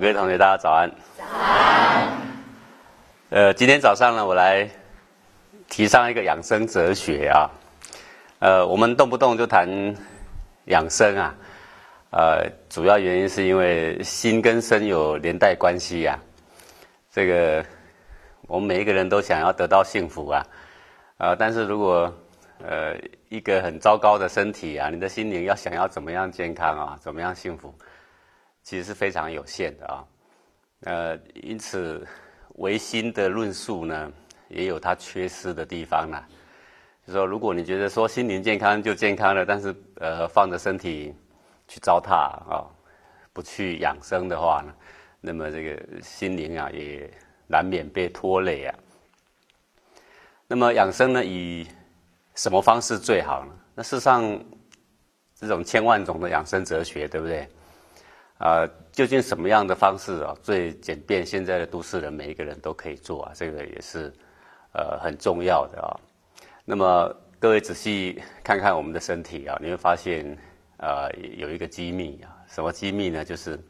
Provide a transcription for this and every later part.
好，各位同学，大家早安。早安。呃，今天早上呢，我来提倡一个养生哲学啊。呃，我们动不动就谈养生啊，呃，主要原因是因为心跟身有连带关系呀。这个我们每一个人都想要得到幸福啊，呃，但是如果呃一个很糟糕的身体啊，你的心灵要想要怎么样健康啊，怎么样幸福？其实是非常有限的啊，呃，因此唯心的论述呢，也有它缺失的地方呢。就说如果你觉得说心灵健康就健康了，但是呃放着身体去糟蹋啊，不去养生的话呢，那么这个心灵啊也难免被拖累啊。那么养生呢，以什么方式最好呢？那事实上，这种千万种的养生哲学，对不对？啊，究竟什么样的方式啊最简便？现在的都市人每一个人都可以做啊，这个也是呃很重要的啊。那么各位仔细看看我们的身体啊，你会发现啊有一个机密啊，什么机密呢？就是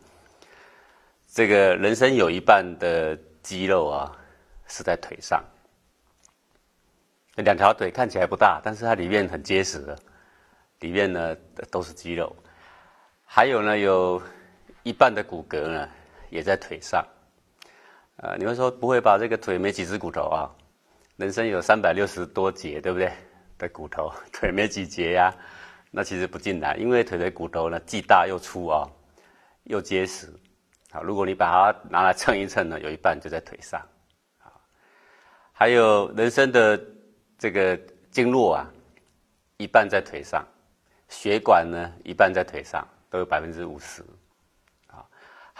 这个人生有一半的肌肉啊是在腿上，两条腿看起来不大，但是它里面很结实的，里面呢都是肌肉，还有呢有。一半的骨骼呢，也在腿上。呃，你们说不会把这个腿没几只骨头啊？人生有三百六十多节，对不对？的骨头，腿没几节呀？那其实不尽然，因为腿的骨头呢，既大又粗啊，又结实。好，如果你把它拿来称一称呢，有一半就在腿上。啊，还有人生的这个经络啊，一半在腿上，血管呢，一半在腿上，都有百分之五十。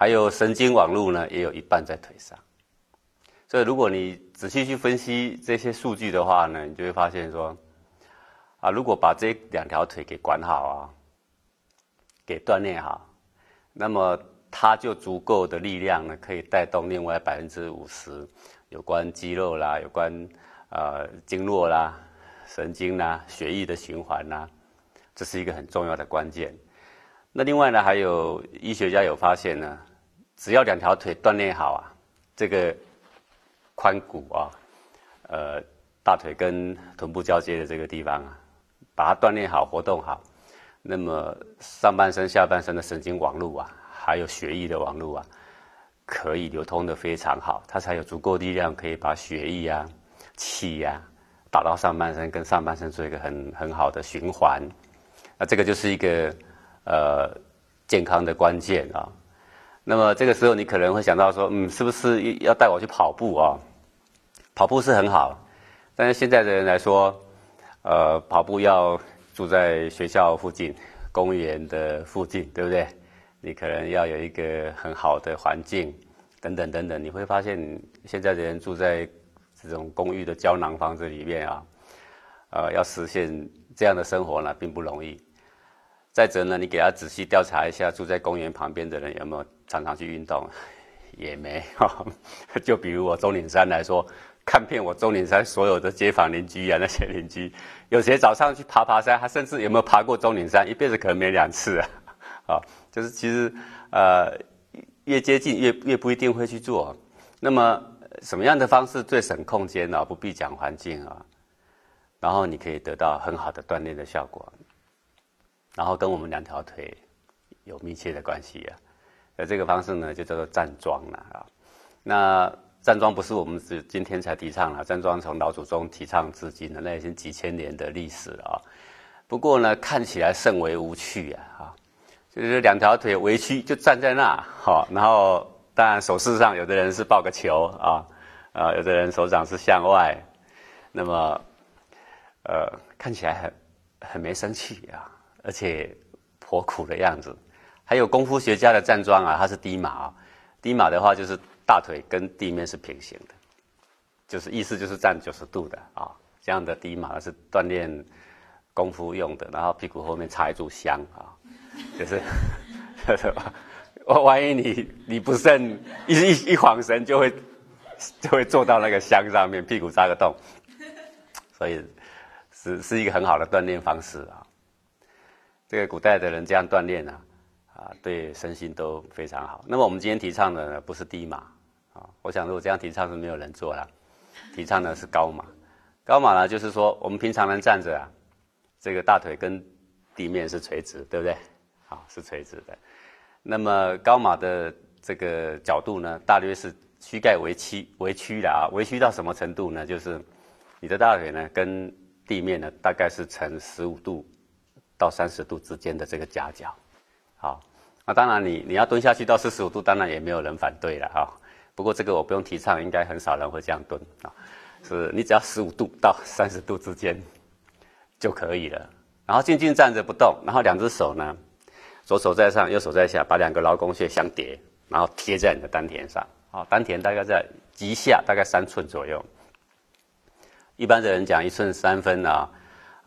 还有神经网络呢，也有一半在腿上。所以，如果你仔细去分析这些数据的话呢，你就会发现说，啊，如果把这两条腿给管好啊，给锻炼好，那么它就足够的力量呢，可以带动另外百分之五十有关肌肉啦、有关呃经络啦、神经啦、血液的循环啦，这是一个很重要的关键。那另外呢，还有医学家有发现呢。只要两条腿锻炼好啊，这个髋骨啊，呃，大腿跟臀部交接的这个地方啊，把它锻炼好、活动好，那么上半身、下半身的神经网络啊，还有血液的网络啊，可以流通的非常好，它才有足够力量可以把血液啊、气呀打到上半身，跟上半身做一个很很好的循环。那这个就是一个呃健康的关键啊。那么这个时候，你可能会想到说，嗯，是不是要带我去跑步啊？跑步是很好，但是现在的人来说，呃，跑步要住在学校附近、公园的附近，对不对？你可能要有一个很好的环境，等等等等。你会发现，现在的人住在这种公寓的胶囊房子里面啊，呃，要实现这样的生活呢，并不容易。再者呢，你给他仔细调查一下，住在公园旁边的人有没有常常去运动，也没有。就比如我钟岭山来说，看遍我钟岭山所有的街坊邻居啊，那些邻居，有些早上去爬爬山，他甚至有没有爬过钟岭山，一辈子可能没两次啊。啊，就是其实呃，越接近越越不一定会去做。那么什么样的方式最省空间呢？不必讲环境啊，然后你可以得到很好的锻炼的效果。然后跟我们两条腿有密切的关系啊，那这个方式呢就叫做站桩了啊。那站桩不是我们是今天才提倡了，站桩从老祖宗提倡至今的，那已经几千年的历史了啊。不过呢，看起来甚为无趣啊，啊，就是两条腿围曲就站在那，好，然后当然手势上有的人是抱个球啊，啊，有的人手掌是向外，那么呃，看起来很很没生气啊。而且颇苦的样子，还有功夫学家的站桩啊，它是低马啊，低马的话就是大腿跟地面是平行的，就是意思就是站九十度的啊，这样的低马是锻炼功夫用的，然后屁股后面插一炷香啊，就是，我万一你你不慎一一一晃神，就会就会坐到那个香上面，屁股扎个洞，所以是是一个很好的锻炼方式啊。这个古代的人这样锻炼啊，啊，对身心都非常好。那么我们今天提倡的呢，不是低马啊，我想如果这样提倡是没有人做了，提倡的是高马。高马呢，就是说我们平常人站着啊，这个大腿跟地面是垂直，对不对？好，是垂直的。那么高马的这个角度呢，大约是膝盖微曲微曲的啊，为曲到什么程度呢？就是你的大腿呢跟地面呢大概是呈十五度到三十度之间的这个夹角。好，那当然你你要蹲下去到四十五度，当然也没有人反对了啊。不过这个我不用提倡，应该很少人会这样蹲啊。是你只要十五度到 三十度之间就可以了。然后静静站着不动，然后两只手呢。左手在上，右手在下，把两个劳宫穴相叠，然后贴在你的丹田上。好，丹田大概在脐下，大概三寸左右。一般的人讲一寸三分啊，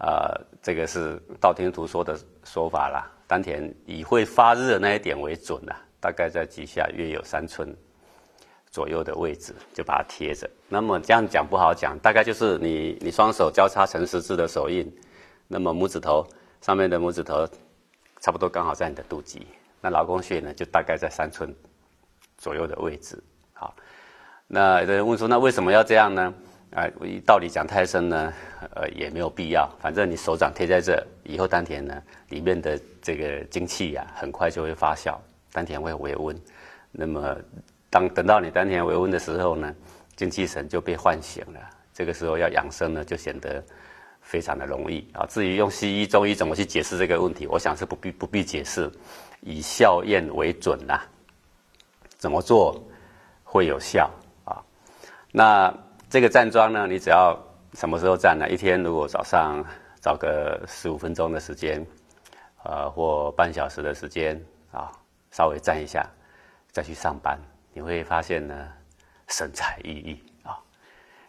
呃，这个是道听途说的说法啦。丹田以会发热那一点为准啊，大概在脐下约有三寸左右的位置，就把它贴着。那么这样讲不好讲，大概就是你你双手交叉成十字的手印，那么拇指头上面的拇指头。差不多刚好在你的肚脐，那劳宫穴呢，就大概在三寸左右的位置。好，那有人问说，那为什么要这样呢？啊，道理讲太深呢，呃，也没有必要。反正你手掌贴在这，以后丹田呢里面的这个精气呀，很快就会发酵，丹田会微温。那么当等到你丹田微温的时候呢，精气神就被唤醒了。这个时候要养生呢，就显得。非常的容易啊！至于用西医、中医怎么去解释这个问题，我想是不必不必解释，以效验为准呐。怎么做会有效啊？那这个站桩呢？你只要什么时候站呢？一天如果早上找个十五分钟的时间，呃，或半小时的时间啊，稍微站一下，再去上班，你会发现呢，神采奕奕啊。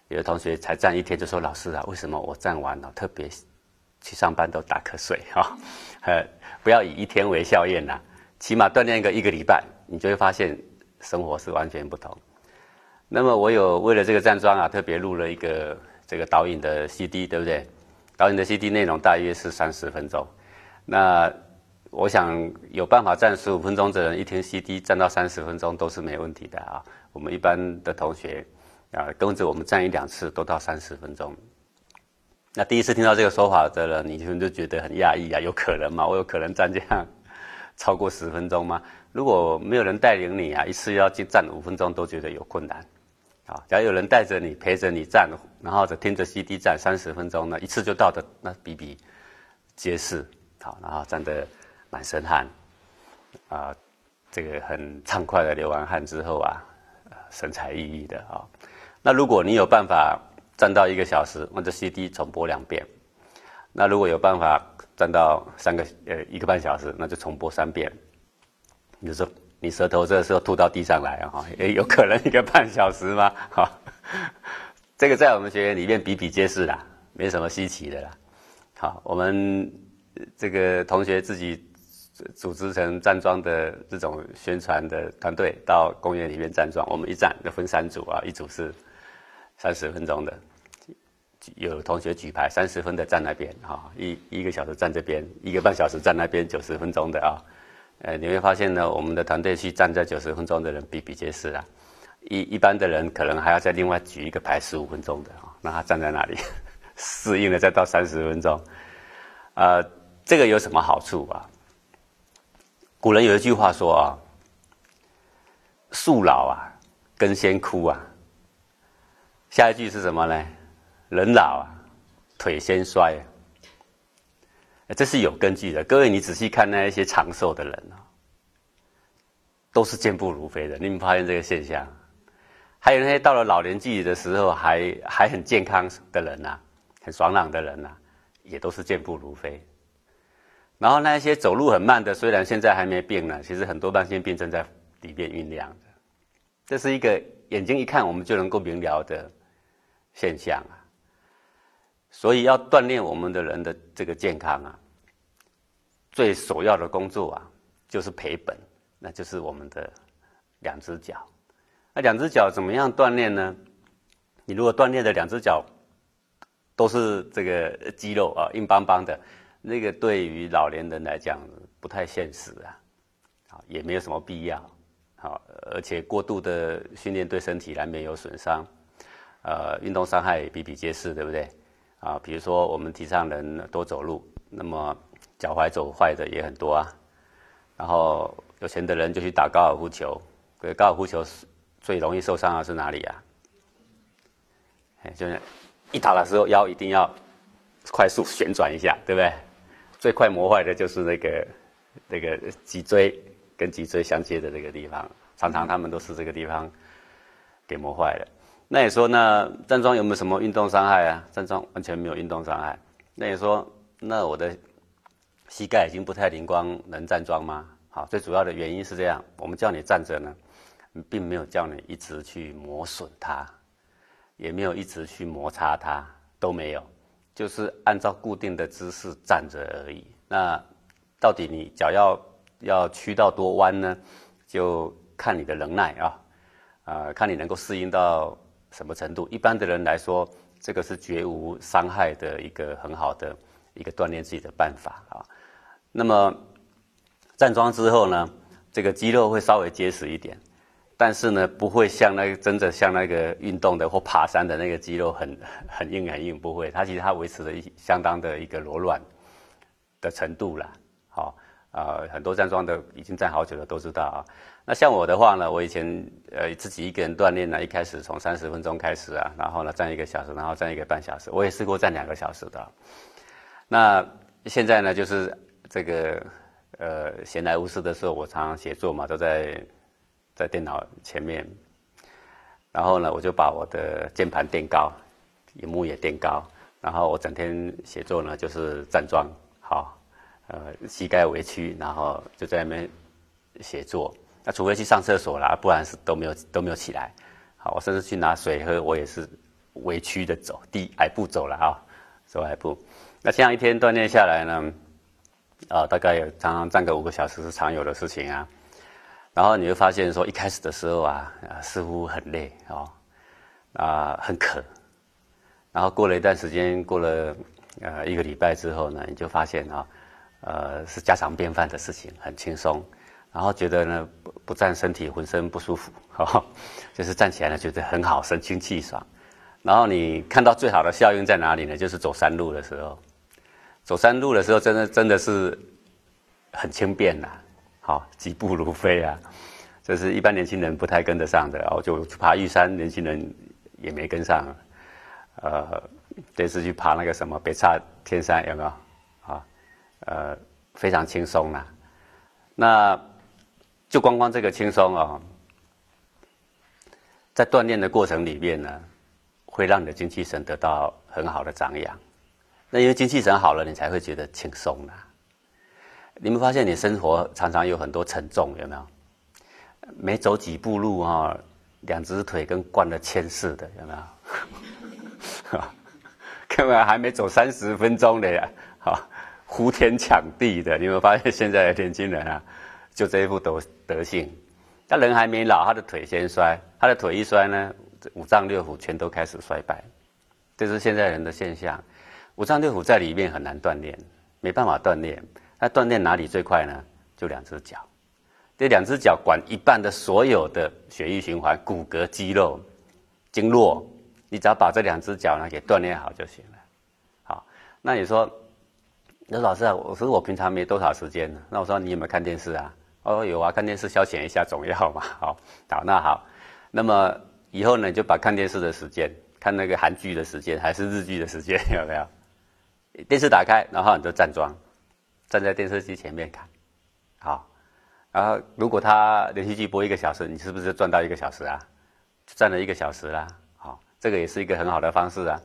有的同学才站一天就说：“老师啊，为什么我站完了特别去上班都打瞌睡？哈，呃，不要以一天为效验呐，起码锻炼个一个礼拜，你就会发现生活是完全不同。那么我有为了这个站桩啊，特别录了一个这个导引的 CD，对不对？导引的 CD 内容大约是三十分钟。那我想有办法站十五分钟的人，一听 CD 站到三十分钟都是没问题的啊。我们一般的同学。啊，跟着我们站一两次都到三十分钟。那第一次听到这个说法的人，你就就觉得很讶异啊？有可能吗？我有可能站这样超过十分钟吗？如果没有人带领你啊，一次要去站五分钟都觉得有困难。啊，假如有人带着你陪着你站，然后就听着 CD 站三十分钟呢，一次就到的，那比比皆是。好，然后站得满身汗，啊，这个很畅快的流完汗之后啊，神采奕奕的啊。那如果你有办法站到一个小时，那就 CD 重播两遍；那如果有办法站到三个呃一个半小时，那就重播三遍。你说你舌头这时候吐到地上来啊，也有可能一个半小时吗？哈，这个在我们学院里面比比皆是啦，没什么稀奇的啦。好，我们这个同学自己组织成站桩的这种宣传的团队，到公园里面站桩，我们一站就分三组啊，一组是。三十分钟的，有同学举牌，三十分的站那边啊，一一个小时站这边，一个半小时站那边，九十分钟的啊，呃，你会发现呢，我们的团队去站在九十分钟的人比比皆是啊，一一般的人可能还要再另外举一个牌十五分钟的啊，让他站在那里 适应了再到三十分钟，呃，这个有什么好处啊？古人有一句话说啊，树老啊，根先枯啊。下一句是什么呢？人老啊，腿先衰。这是有根据的。各位，你仔细看那一些长寿的人啊，都是健步如飞的。你们发现这个现象？还有那些到了老年纪的时候还还很健康的人呐，很爽朗的人呐，也都是健步如飞。然后那些走路很慢的，虽然现在还没病呢，其实很多慢性病正在里面酝酿着。这是一个眼睛一看我们就能够明了的。现象啊，所以要锻炼我们的人的这个健康啊，最首要的工作啊，就是赔本，那就是我们的两只脚。那两只脚怎么样锻炼呢？你如果锻炼的两只脚都是这个肌肉啊，硬邦邦的，那个对于老年人来讲不太现实啊。好，也没有什么必要，好，而且过度的训练对身体难免有损伤，呃，运动伤害比比皆是，对不对？啊，比如说我们提倡人多走路，那么脚踝走坏的也很多啊，然后有钱的人就去打高尔夫球，可是高尔夫球是最容易受伤的是哪里啊？哎，就是一打的时候腰一定要快速旋转一下，对不对？最快磨坏的就是那个那个脊椎跟脊椎相接的这个地方，常常他们都是这个地方给磨坏了。那你说，那站桩有没有什么运动伤害啊？站桩完全没有运动伤害。那你说，那我的膝盖已经不太灵光，能站桩吗？好，最主要的原因是这样：我们叫你站着呢，并没有叫你一直去磨损它。也没有一直去摩擦它，都没有，就是按照固定的姿势站着而已。那到底你脚要要屈到多弯呢？就看你的能耐啊，啊，看你能够适应到什么程度。一般的人来说，这个是绝无伤害的一个很好的一个锻炼自己的办法啊。那么站桩之后呢，这个肌肉会稍微结实一点。但是呢，不会像那个真的像那个运动的或爬山的那个肌肉很很硬很硬，不会。它其实它维持了一相当的一个柔软的程度了。好，啊，很多站桩的已经站好久的都知道啊。那像我的话呢，我以前呃自己一个人锻炼呢，一开始从三十分钟开始啊，然后呢站一个小时，然后站一个半小时，我也试过站两个小时的。那现在呢，就是这个呃闲来无事的时候，我常常写作嘛，都在。在电脑前面，然后呢，我就把我的键盘垫高，荧幕也垫高，然后我整天写作呢就是站桩，好，呃，膝盖微曲，然后就在那边写作。那除非去上厕所啦，不然是都没有都没有起来。好，我甚至去拿水喝，我也是委屈的走，低矮步走了啊，走矮步。那这样一天锻炼下来呢，啊，大概有常常站个五个小时是常有的事情啊。然后你会发现，说一开始的时候啊，似乎很累哦，啊很渴，然后过了一段时间，过了呃一个礼拜之后呢，你就发现啊，呃是家常便饭的事情，很轻松，然后觉得呢不不站身体浑身不舒服，哈，就是站起来呢觉得很好，神清气爽。然后你看到最好的效应在哪里呢？就是走山路的时候，走山路的时候，真的真的是很轻便呐。好，疾步如飞啊！这是一般年轻人不太跟得上的，然后就爬玉山，年轻人也没跟上。呃，这次去爬那个什么北岔天山，有没有？啊，呃，非常轻松呐。那就光光这个轻松啊，在锻炼的过程里面呢，会让你的精气神得到很好的长养。那因为精气神好了，你才会觉得轻松啦。你们发现你生活常常有很多沉重，有没有？没走几步路哈，两只腿跟灌了铅似的，有没有？根本还没走三十分钟的呀，哈，呼天抢地的。你有没有发现现在的年轻人啊，就这一副德德性？他人还没老，他的腿先衰，他的腿一衰呢，五脏六腑全都开始衰败，这是现在人的现象。五脏六腑在里面很难锻炼，没办法锻炼。那锻炼哪里最快呢？就两只脚，这两只脚管一半的所有的血液循环、骨骼、肌肉、经络，你只要把这两只脚呢给锻炼好就行了。好，那你说，那老师啊，我说我平常没多少时间，那我说你有没有看电视啊？哦，有啊，看电视消遣一下总要嘛。好，好，那好，那么以后呢，就把看电视的时间，看那个韩剧的时间还是日剧的时间 有没有？电视打开，然后你就站桩。站在电视机前面看，好，然后如果他连续剧播一个小时，你是不是赚到一个小时啊？赚了一个小时啦，好，这个也是一个很好的方式啊。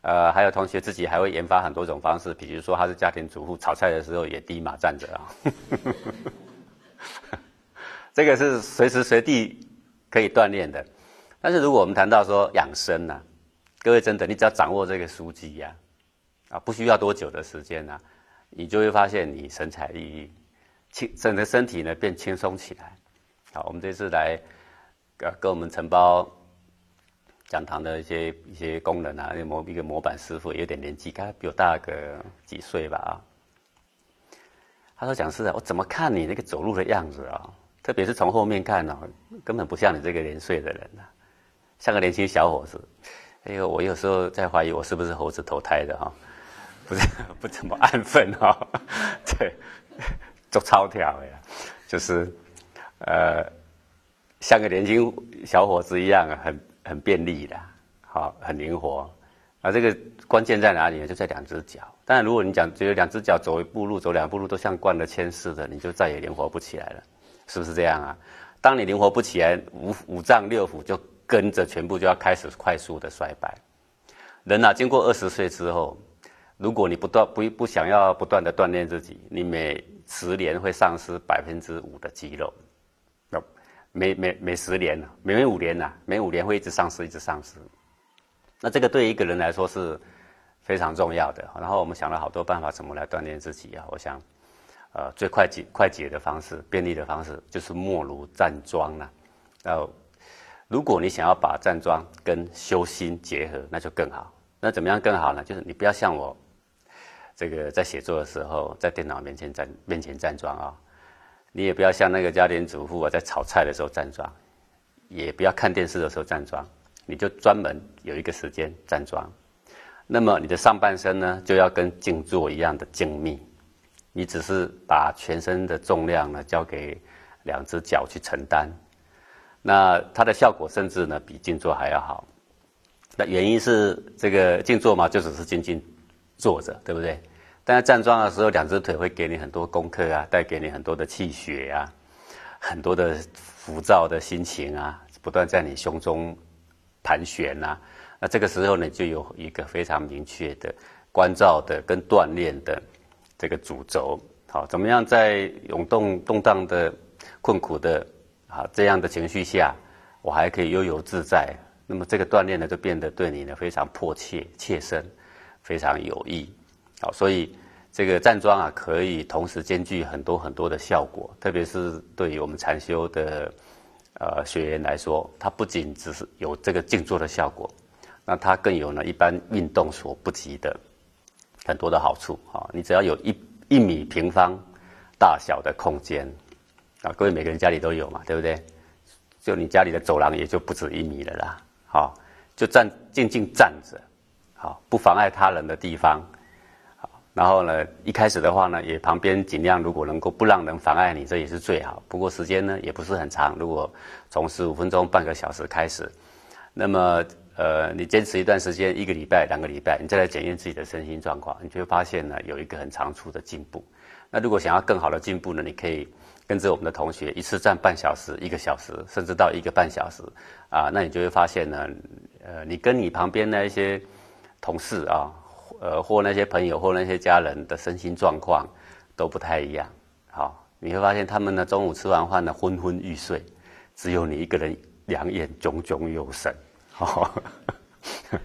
呃，还有同学自己还会研发很多种方式，比如说他是家庭主妇，炒菜的时候也低马站着啊。这个是随时随地可以锻炼的。但是如果我们谈到说养生呢，各位真的，你只要掌握这个书机呀，啊，不需要多久的时间呢。你就会发现你神采奕奕，轻整个身体呢变轻松起来。好，我们这次来，呃，跟我们承包讲堂的一些一些工人啊，模一个模板师傅有点年纪，他比我大个几岁吧啊。他说：“讲师啊，我怎么看你那个走路的样子啊？特别是从后面看呢，根本不像你这个年岁的人啊，像个年轻小伙子。哎呦，我有时候在怀疑我是不是猴子投胎的哈，不是不怎么安分哈，对，做超条呀，就是呃，像个年轻小伙子一样，很很便利的，好，很灵活。啊，这个关键在哪里呢？就在两只脚。但，如果你讲觉得两只脚走一步路、走两步路都像惯了牵似的，你就再也灵活不起来了，是不是这样啊？当你灵活不起来，五五脏六腑就跟着全部就要开始快速的衰败。人啊，经过二十岁之后，如果你不断不不想要不断的锻炼自己，你每十年会丧失百分之五的肌肉。那每每每十年呢？每每五年呢？每五年会一直丧失，一直丧失。那这个对一个人来说是非常重要的。然后我们想了好多办法，怎么来锻炼自己啊？我想，呃，最快捷、快捷的方式、便利的方式，就是莫如站桩了。后，如果你想要把站桩跟修心结合，那就更好。那怎么样更好呢？就是你不要像我这个在写作的时候，在电脑面前站面前站桩啊。你也不要像那个家庭主妇啊，在炒菜的时候站桩，也不要看电视的时候站桩。你就专门有一个时间站桩，那么你的上半身呢就要跟静坐一样的静谧，你只是把全身的重量呢交给两只脚去承担，那它的效果甚至呢比静坐还要好。那原因是这个静坐嘛，就只是静静坐着，对不对？但是站桩的时候，两只腿会给你很多功课啊，带给你很多的气血啊，很多的浮躁的心情啊，不断在你胸中。盘旋呐，那这个时候呢，就有一个非常明确的关照的跟锻炼的这个主轴。好，怎么样在涌动动荡的困苦的啊这样的情绪下，我还可以悠游自在？那么这个锻炼呢，就变得对你呢非常迫切、切身，非常有益。好，所以这个站桩啊，可以同时兼具很多很多的效果，特别是对于我们禅修的。呃，学员来说，它不仅只是有这个静坐的效果，那它更有呢一般运动所不及的很多的好处啊！你只要有一一米平方大小的空间啊，各位每个人家里都有嘛，对不对？就你家里的走廊也就不止一米了啦，好，就站静静站着，好，不妨碍他人的地方。然后呢，一开始的话呢，也旁边尽量如果能够不让人妨碍你，这也是最好。不过时间呢也不是很长，如果从十五分钟、半个小时开始，那么呃，你坚持一段时间，一个礼拜、两个礼拜，你再来检验自己的身心状况，你就会发现呢有一个很长处的进步。那如果想要更好的进步呢，你可以跟着我们的同学一次站半小时、一个小时，甚至到一个半小时啊，那你就会发现呢，呃，你跟你旁边那一些同事啊。呃，或那些朋友或那些家人的身心状况都不太一样，好，你会发现他们呢中午吃完饭呢昏昏欲睡，只有你一个人两眼炯炯有神，好，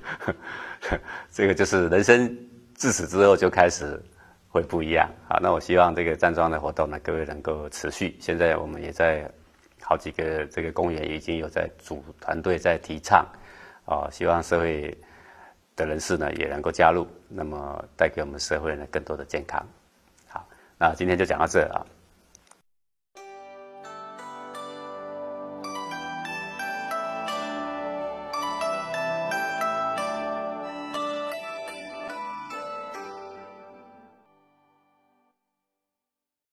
这个就是人生自此之后就开始会不一样，好，那我希望这个站桩的活动呢，各位能够持续。现在我们也在好几个这个公园已经有在组团队在提倡，啊，希望社会。的人士呢也能够加入，那么带给我们社会呢更多的健康。好，那今天就讲到这啊。